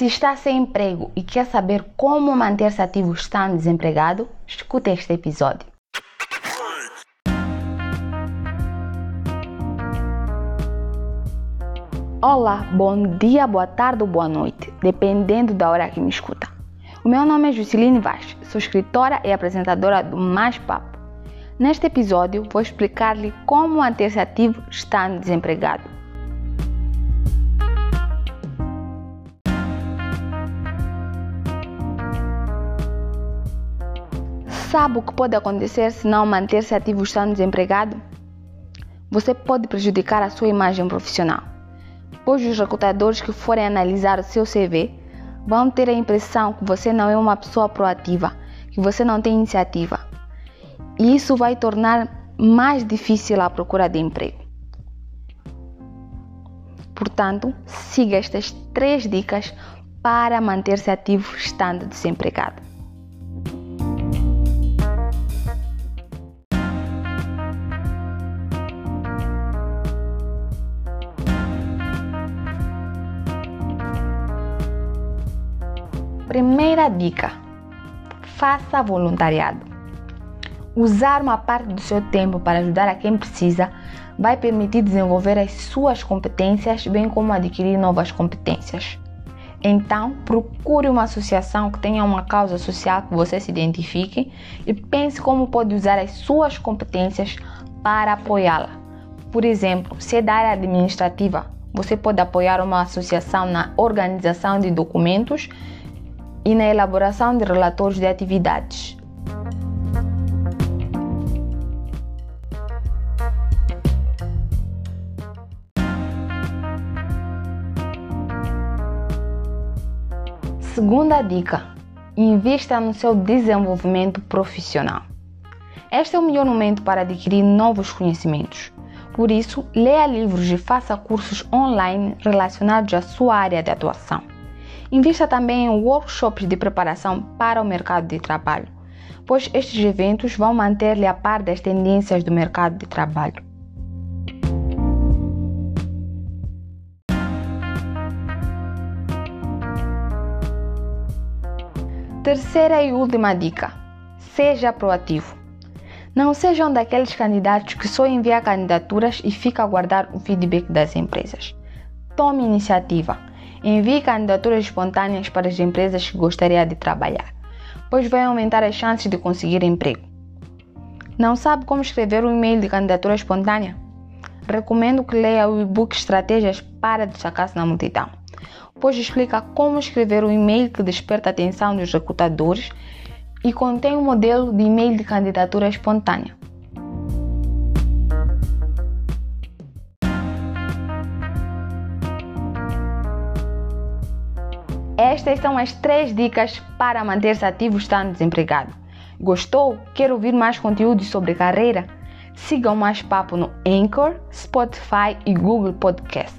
Se está sem emprego e quer saber como manter-se ativo estando desempregado, escute este episódio. Olá, bom dia, boa tarde ou boa noite, dependendo da hora que me escuta. O meu nome é Jusceline Vaz, sou escritora e apresentadora do Mais Papo. Neste episódio, vou explicar-lhe como manter-se ativo estando desempregado. Sabe o que pode acontecer se não manter-se ativo estando desempregado? Você pode prejudicar a sua imagem profissional, pois os recrutadores que forem analisar o seu CV vão ter a impressão que você não é uma pessoa proativa, que você não tem iniciativa. E isso vai tornar mais difícil a procura de emprego. Portanto, siga estas três dicas para manter-se ativo estando desempregado. Primeira dica: faça voluntariado. Usar uma parte do seu tempo para ajudar a quem precisa vai permitir desenvolver as suas competências, bem como adquirir novas competências. Então, procure uma associação que tenha uma causa social que você se identifique e pense como pode usar as suas competências para apoiá-la. Por exemplo, se é da área administrativa, você pode apoiar uma associação na organização de documentos e na elaboração de relatórios de atividades. Segunda dica: invista no seu desenvolvimento profissional. Este é o melhor momento para adquirir novos conhecimentos. Por isso, leia livros e faça cursos online relacionados à sua área de atuação. Invista também em workshops de preparação para o mercado de trabalho, pois estes eventos vão manter-lhe a par das tendências do mercado de trabalho. Terceira e última dica: seja proativo. Não sejam daqueles candidatos que só enviam candidaturas e fica a aguardar o feedback das empresas. Tome iniciativa Envie candidaturas espontâneas para as empresas que gostaria de trabalhar, pois vai aumentar as chances de conseguir emprego. Não sabe como escrever um e-mail de candidatura espontânea? Recomendo que leia o e-book Estratégias para destacar-se na multidão, pois explica como escrever um e-mail que desperta a atenção dos recrutadores e contém um modelo de e-mail de candidatura espontânea. Estas são as três dicas para manter-se ativo estando desempregado. Gostou? Quer ouvir mais conteúdos sobre carreira? Sigam mais papo no Anchor, Spotify e Google Podcast.